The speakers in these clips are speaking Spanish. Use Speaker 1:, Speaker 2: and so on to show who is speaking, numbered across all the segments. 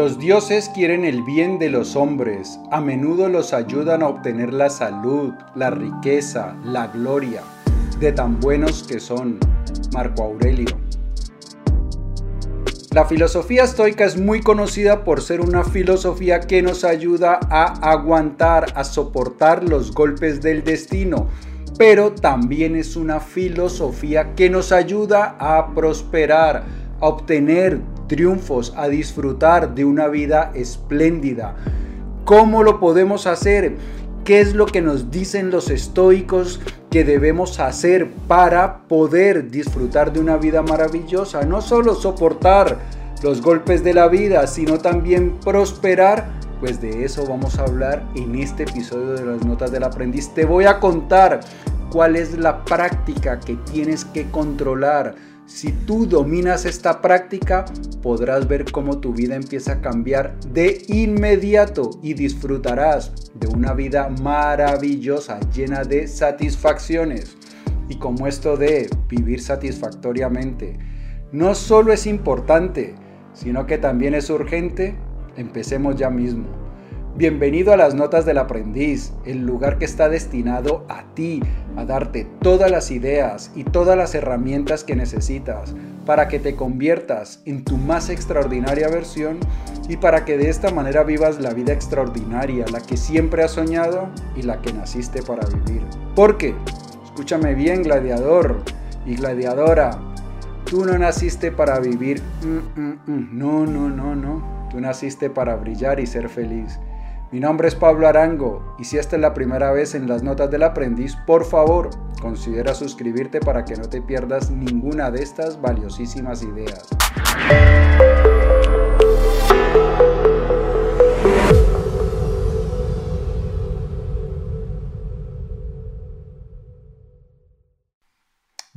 Speaker 1: Los dioses quieren el bien de los hombres, a menudo los ayudan a obtener la salud, la riqueza, la gloria, de tan buenos que son. Marco Aurelio. La filosofía estoica es muy conocida por ser una filosofía que nos ayuda a aguantar, a soportar los golpes del destino, pero también es una filosofía que nos ayuda a prosperar, a obtener triunfos, a disfrutar de una vida espléndida. ¿Cómo lo podemos hacer? ¿Qué es lo que nos dicen los estoicos que debemos hacer para poder disfrutar de una vida maravillosa? No solo soportar los golpes de la vida, sino también prosperar. Pues de eso vamos a hablar en este episodio de las Notas del Aprendiz. Te voy a contar cuál es la práctica que tienes que controlar si tú dominas esta práctica, podrás ver cómo tu vida empieza a cambiar de inmediato y disfrutarás de una vida maravillosa, llena de satisfacciones. Y como esto de vivir satisfactoriamente no solo es importante, sino que también es urgente, empecemos ya mismo. Bienvenido a las Notas del Aprendiz, el lugar que está destinado a ti, a darte todas las ideas y todas las herramientas que necesitas para que te conviertas en tu más extraordinaria versión y para que de esta manera vivas la vida extraordinaria, la que siempre has soñado y la que naciste para vivir. Porque, escúchame bien, gladiador y gladiadora, tú no naciste para vivir, mm, mm, mm. no, no, no, no, tú naciste para brillar y ser feliz. Mi nombre es Pablo Arango y si esta es la primera vez en las notas del aprendiz, por favor, considera suscribirte para que no te pierdas ninguna de estas valiosísimas ideas.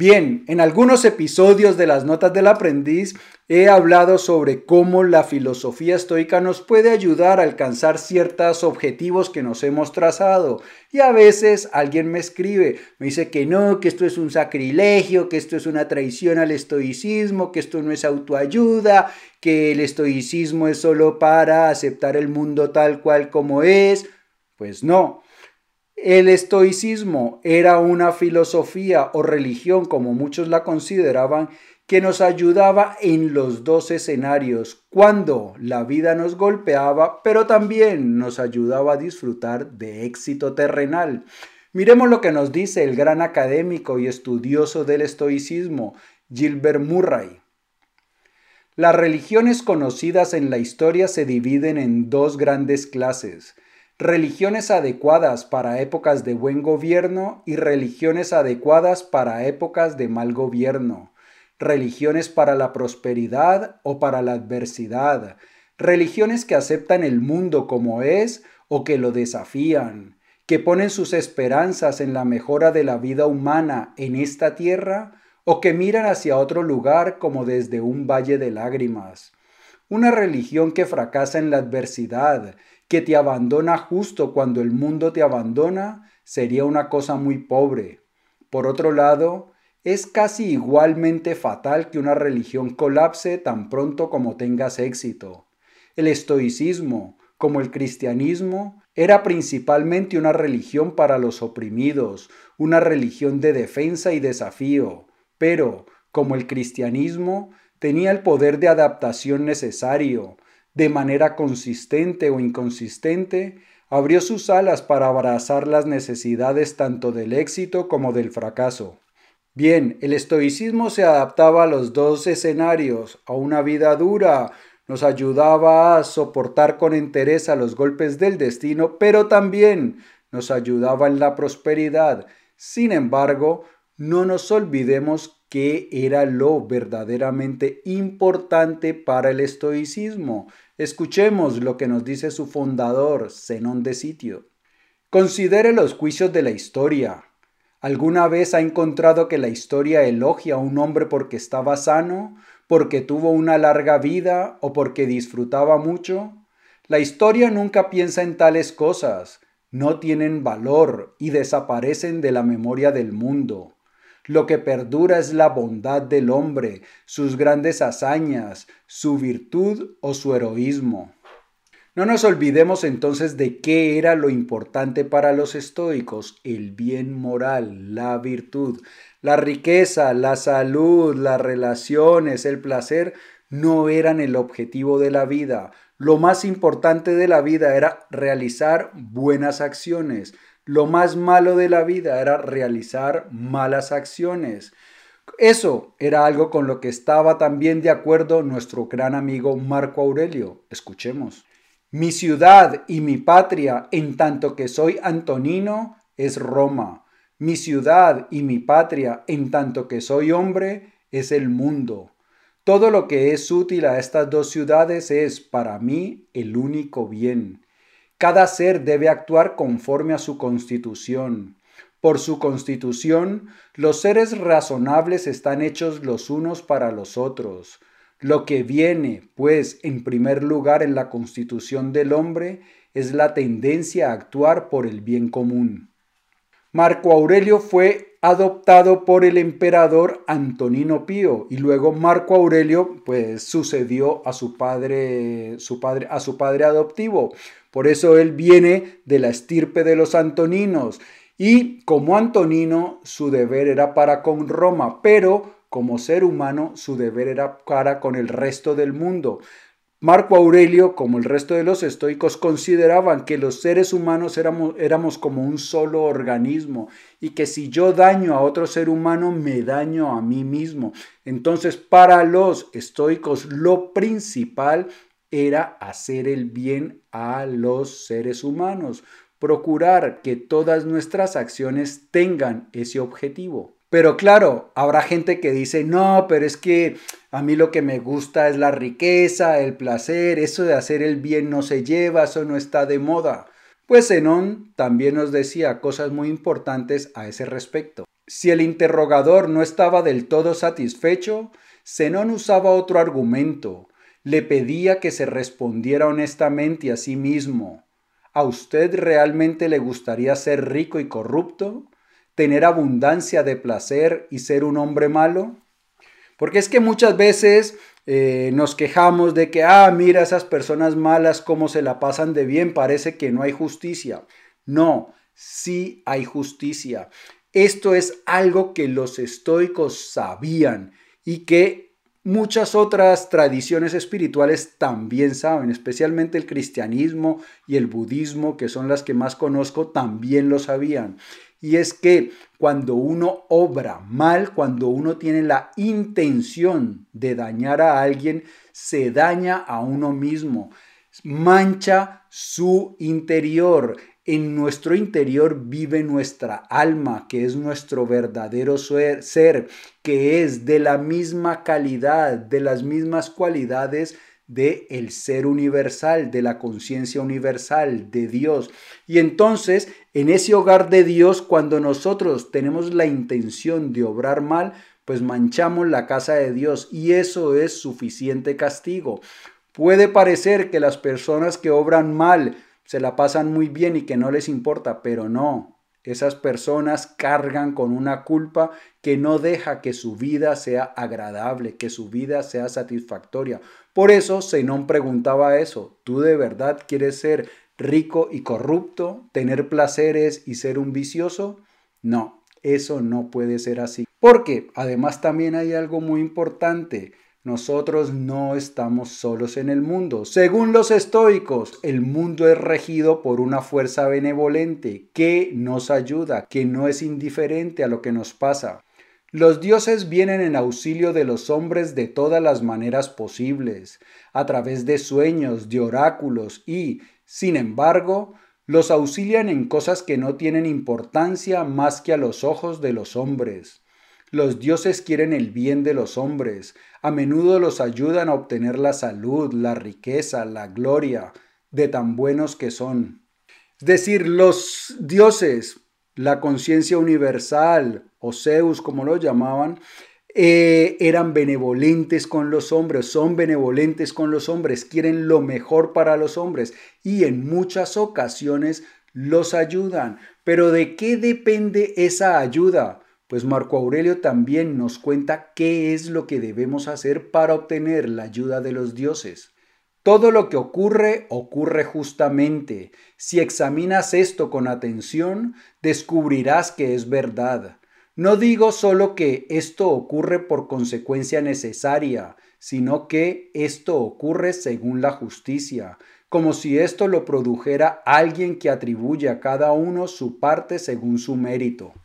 Speaker 1: Bien, en algunos episodios de las Notas del Aprendiz he hablado sobre cómo la filosofía estoica nos puede ayudar a alcanzar ciertos objetivos que nos hemos trazado. Y a veces alguien me escribe, me dice que no, que esto es un sacrilegio, que esto es una traición al estoicismo, que esto no es autoayuda, que el estoicismo es solo para aceptar el mundo tal cual como es. Pues no. El estoicismo era una filosofía o religión, como muchos la consideraban, que nos ayudaba en los dos escenarios, cuando la vida nos golpeaba, pero también nos ayudaba a disfrutar de éxito terrenal. Miremos lo que nos dice el gran académico y estudioso del estoicismo, Gilbert Murray. Las religiones conocidas en la historia se dividen en dos grandes clases, religiones adecuadas para épocas de buen gobierno y religiones adecuadas para épocas de mal gobierno, religiones para la prosperidad o para la adversidad, religiones que aceptan el mundo como es o que lo desafían, que ponen sus esperanzas en la mejora de la vida humana en esta tierra o que miran hacia otro lugar como desde un valle de lágrimas. Una religión que fracasa en la adversidad, que te abandona justo cuando el mundo te abandona, sería una cosa muy pobre. Por otro lado, es casi igualmente fatal que una religión colapse tan pronto como tengas éxito. El estoicismo, como el cristianismo, era principalmente una religión para los oprimidos, una religión de defensa y desafío, pero, como el cristianismo, tenía el poder de adaptación necesario, de manera consistente o inconsistente, abrió sus alas para abrazar las necesidades tanto del éxito como del fracaso. Bien, el estoicismo se adaptaba a los dos escenarios, a una vida dura, nos ayudaba a soportar con entereza los golpes del destino, pero también nos ayudaba en la prosperidad. Sin embargo, no nos olvidemos que era lo verdaderamente importante para el estoicismo. Escuchemos lo que nos dice su fundador, Zenón de Sitio. Considere los juicios de la historia. ¿Alguna vez ha encontrado que la historia elogia a un hombre porque estaba sano, porque tuvo una larga vida o porque disfrutaba mucho? La historia nunca piensa en tales cosas, no tienen valor y desaparecen de la memoria del mundo. Lo que perdura es la bondad del hombre, sus grandes hazañas, su virtud o su heroísmo. No nos olvidemos entonces de qué era lo importante para los estoicos, el bien moral, la virtud. La riqueza, la salud, las relaciones, el placer no eran el objetivo de la vida. Lo más importante de la vida era realizar buenas acciones. Lo más malo de la vida era realizar malas acciones. Eso era algo con lo que estaba también de acuerdo nuestro gran amigo Marco Aurelio. Escuchemos. Mi ciudad y mi patria, en tanto que soy Antonino, es Roma. Mi ciudad y mi patria, en tanto que soy hombre, es el mundo. Todo lo que es útil a estas dos ciudades es, para mí, el único bien. Cada ser debe actuar conforme a su constitución. Por su constitución, los seres razonables están hechos los unos para los otros. Lo que viene, pues, en primer lugar en la constitución del hombre es la tendencia a actuar por el bien común. Marco Aurelio fue adoptado por el emperador Antonino Pío y luego Marco Aurelio pues sucedió a su padre, su padre a su padre adoptivo. Por eso él viene de la estirpe de los antoninos y como Antonino su deber era para con Roma, pero como ser humano, su deber era para con el resto del mundo. Marco Aurelio, como el resto de los estoicos, consideraban que los seres humanos éramos, éramos, como un solo organismo y que si yo daño a otro ser humano, me daño a mí mismo. Entonces, para los estoicos, lo principal era hacer el bien a los seres humanos, procurar que todas nuestras acciones tengan ese objetivo. Pero claro, habrá gente que dice, no, pero es que a mí lo que me gusta es la riqueza, el placer, eso de hacer el bien no se lleva, eso no está de moda. Pues Zenón también nos decía cosas muy importantes a ese respecto. Si el interrogador no estaba del todo satisfecho, Zenón usaba otro argumento. Le pedía que se respondiera honestamente a sí mismo. ¿A usted realmente le gustaría ser rico y corrupto? Tener abundancia de placer y ser un hombre malo? Porque es que muchas veces eh, nos quejamos de que, ah, mira esas personas malas cómo se la pasan de bien, parece que no hay justicia. No, sí hay justicia. Esto es algo que los estoicos sabían y que muchas otras tradiciones espirituales también saben, especialmente el cristianismo y el budismo, que son las que más conozco, también lo sabían. Y es que cuando uno obra mal, cuando uno tiene la intención de dañar a alguien, se daña a uno mismo, mancha su interior. En nuestro interior vive nuestra alma, que es nuestro verdadero ser, que es de la misma calidad, de las mismas cualidades de el ser universal, de la conciencia universal, de Dios. Y entonces, en ese hogar de Dios, cuando nosotros tenemos la intención de obrar mal, pues manchamos la casa de Dios y eso es suficiente castigo. Puede parecer que las personas que obran mal se la pasan muy bien y que no les importa, pero no, esas personas cargan con una culpa que no deja que su vida sea agradable, que su vida sea satisfactoria. Por eso Zenón preguntaba eso, ¿tú de verdad quieres ser rico y corrupto, tener placeres y ser un vicioso? No, eso no puede ser así. Porque además también hay algo muy importante. Nosotros no estamos solos en el mundo. Según los estoicos, el mundo es regido por una fuerza benevolente que nos ayuda, que no es indiferente a lo que nos pasa. Los dioses vienen en auxilio de los hombres de todas las maneras posibles, a través de sueños, de oráculos y, sin embargo, los auxilian en cosas que no tienen importancia más que a los ojos de los hombres. Los dioses quieren el bien de los hombres, a menudo los ayudan a obtener la salud, la riqueza, la gloria de tan buenos que son. Es decir, los dioses, la conciencia universal, o Zeus como lo llamaban, eh, eran benevolentes con los hombres, son benevolentes con los hombres, quieren lo mejor para los hombres y en muchas ocasiones los ayudan. Pero ¿de qué depende esa ayuda? Pues Marco Aurelio también nos cuenta qué es lo que debemos hacer para obtener la ayuda de los dioses. Todo lo que ocurre ocurre justamente. Si examinas esto con atención, descubrirás que es verdad. No digo solo que esto ocurre por consecuencia necesaria, sino que esto ocurre según la justicia, como si esto lo produjera alguien que atribuye a cada uno su parte según su mérito.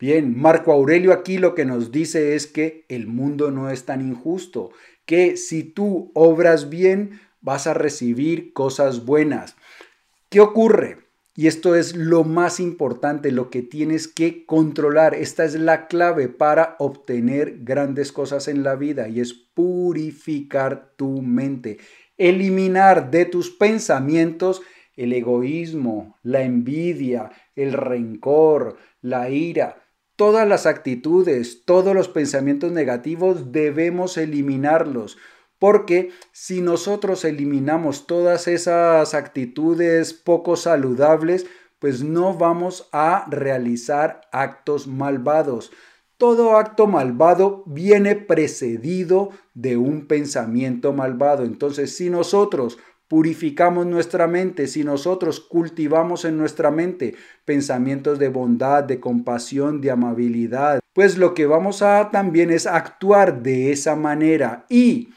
Speaker 1: Bien, Marco Aurelio aquí lo que nos dice es que el mundo no es tan injusto, que si tú obras bien vas a recibir cosas buenas. ¿Qué ocurre? Y esto es lo más importante, lo que tienes que controlar. Esta es la clave para obtener grandes cosas en la vida y es purificar tu mente, eliminar de tus pensamientos el egoísmo, la envidia, el rencor, la ira todas las actitudes, todos los pensamientos negativos debemos eliminarlos. Porque si nosotros eliminamos todas esas actitudes poco saludables, pues no vamos a realizar actos malvados. Todo acto malvado viene precedido de un pensamiento malvado. Entonces, si nosotros purificamos nuestra mente, si nosotros cultivamos en nuestra mente pensamientos de bondad, de compasión, de amabilidad, pues lo que vamos a también es actuar de esa manera. Y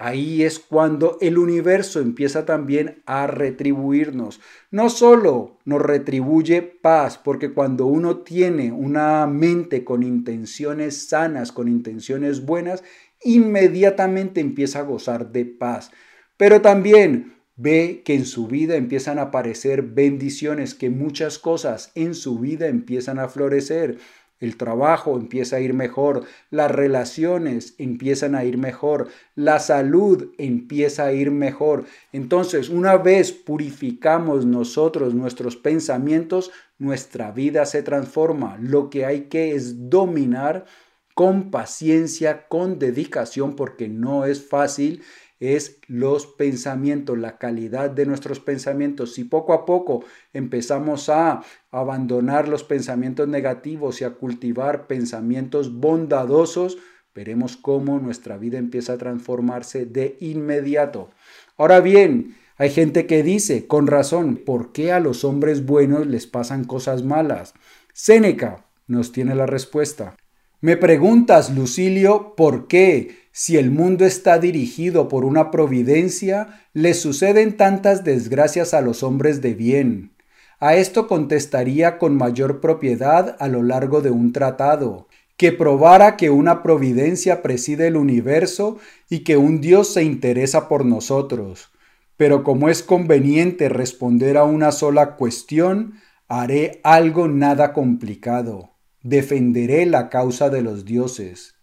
Speaker 1: Ahí es cuando el universo empieza también a retribuirnos. No solo nos retribuye paz, porque cuando uno tiene una mente con intenciones sanas, con intenciones buenas, inmediatamente empieza a gozar de paz pero también ve que en su vida empiezan a aparecer bendiciones, que muchas cosas en su vida empiezan a florecer. El trabajo empieza a ir mejor, las relaciones empiezan a ir mejor, la salud empieza a ir mejor. Entonces, una vez purificamos nosotros nuestros pensamientos, nuestra vida se transforma. Lo que hay que es dominar con paciencia, con dedicación, porque no es fácil es los pensamientos, la calidad de nuestros pensamientos. Si poco a poco empezamos a abandonar los pensamientos negativos y a cultivar pensamientos bondadosos, veremos cómo nuestra vida empieza a transformarse de inmediato. Ahora bien, hay gente que dice, con razón, ¿por qué a los hombres buenos les pasan cosas malas? Séneca nos tiene la respuesta. Me preguntas, Lucilio, ¿por qué? Si el mundo está dirigido por una providencia, le suceden tantas desgracias a los hombres de bien. A esto contestaría con mayor propiedad a lo largo de un tratado, que probara que una providencia preside el universo y que un Dios se interesa por nosotros. Pero como es conveniente responder a una sola cuestión, haré algo nada complicado. Defenderé la causa de los dioses.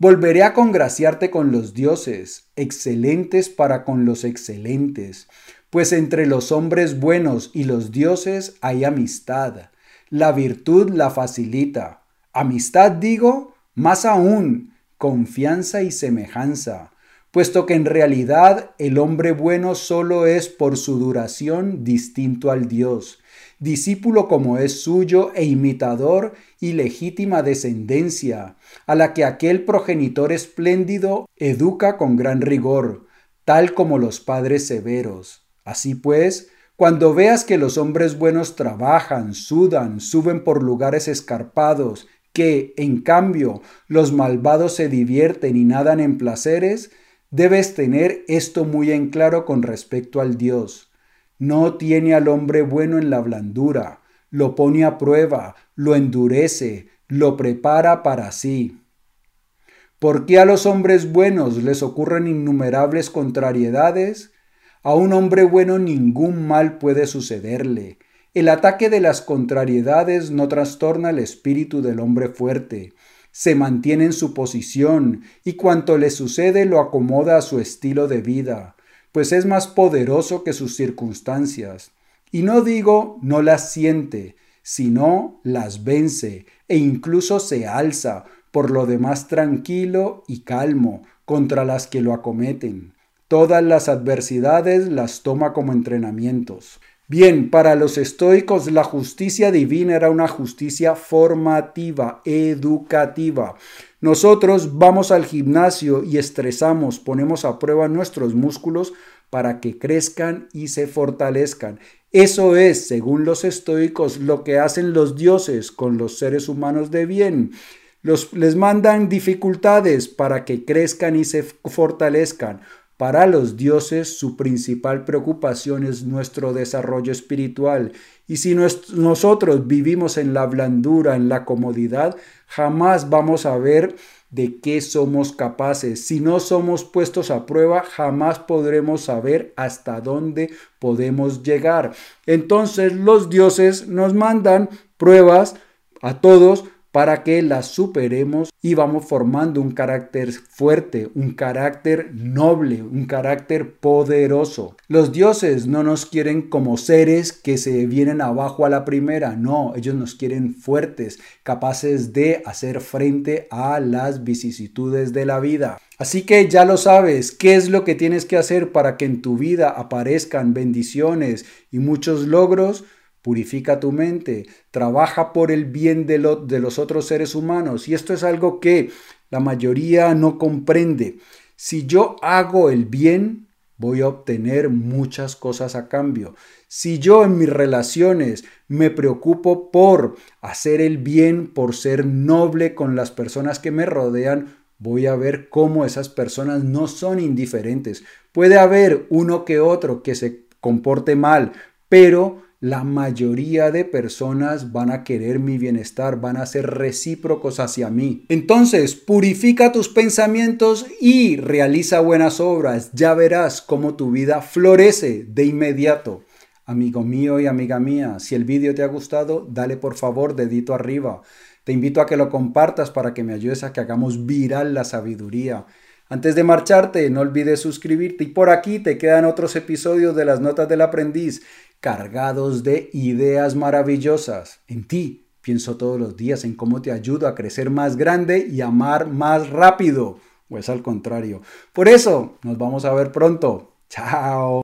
Speaker 1: Volveré a congraciarte con los dioses, excelentes para con los excelentes, pues entre los hombres buenos y los dioses hay amistad. La virtud la facilita. Amistad digo, más aún, confianza y semejanza, puesto que en realidad el hombre bueno solo es por su duración distinto al Dios, discípulo como es suyo e imitador y legítima descendencia, a la que aquel progenitor espléndido educa con gran rigor, tal como los padres severos. Así pues, cuando veas que los hombres buenos trabajan, sudan, suben por lugares escarpados, que, en cambio, los malvados se divierten y nadan en placeres, debes tener esto muy en claro con respecto al Dios. No tiene al hombre bueno en la blandura, lo pone a prueba, lo endurece, lo prepara para sí. ¿Por qué a los hombres buenos les ocurren innumerables contrariedades? A un hombre bueno ningún mal puede sucederle. El ataque de las contrariedades no trastorna el espíritu del hombre fuerte. Se mantiene en su posición y cuanto le sucede lo acomoda a su estilo de vida pues es más poderoso que sus circunstancias. Y no digo no las siente, sino las vence e incluso se alza, por lo demás tranquilo y calmo contra las que lo acometen. Todas las adversidades las toma como entrenamientos. Bien, para los estoicos la justicia divina era una justicia formativa, educativa. Nosotros vamos al gimnasio y estresamos, ponemos a prueba nuestros músculos para que crezcan y se fortalezcan. Eso es, según los estoicos, lo que hacen los dioses con los seres humanos de bien. Les mandan dificultades para que crezcan y se fortalezcan. Para los dioses su principal preocupación es nuestro desarrollo espiritual y si nosotros vivimos en la blandura, en la comodidad, jamás vamos a ver de qué somos capaces. Si no somos puestos a prueba, jamás podremos saber hasta dónde podemos llegar. Entonces los dioses nos mandan pruebas a todos para que las superemos y vamos formando un carácter fuerte, un carácter noble, un carácter poderoso. Los dioses no nos quieren como seres que se vienen abajo a la primera, no, ellos nos quieren fuertes, capaces de hacer frente a las vicisitudes de la vida. Así que ya lo sabes, ¿qué es lo que tienes que hacer para que en tu vida aparezcan bendiciones y muchos logros? Purifica tu mente, trabaja por el bien de, de los otros seres humanos. Y esto es algo que la mayoría no comprende. Si yo hago el bien, voy a obtener muchas cosas a cambio. Si yo en mis relaciones me preocupo por hacer el bien, por ser noble con las personas que me rodean, voy a ver cómo esas personas no son indiferentes. Puede haber uno que otro que se comporte mal, pero la mayoría de personas van a querer mi bienestar, van a ser recíprocos hacia mí. Entonces, purifica tus pensamientos y realiza buenas obras. Ya verás cómo tu vida florece de inmediato. Amigo mío y amiga mía, si el vídeo te ha gustado, dale por favor dedito arriba. Te invito a que lo compartas para que me ayudes a que hagamos viral la sabiduría. Antes de marcharte, no olvides suscribirte y por aquí te quedan otros episodios de las notas del aprendiz cargados de ideas maravillosas. En ti pienso todos los días en cómo te ayudo a crecer más grande y amar más rápido. O es al contrario. Por eso, nos vamos a ver pronto. Chao.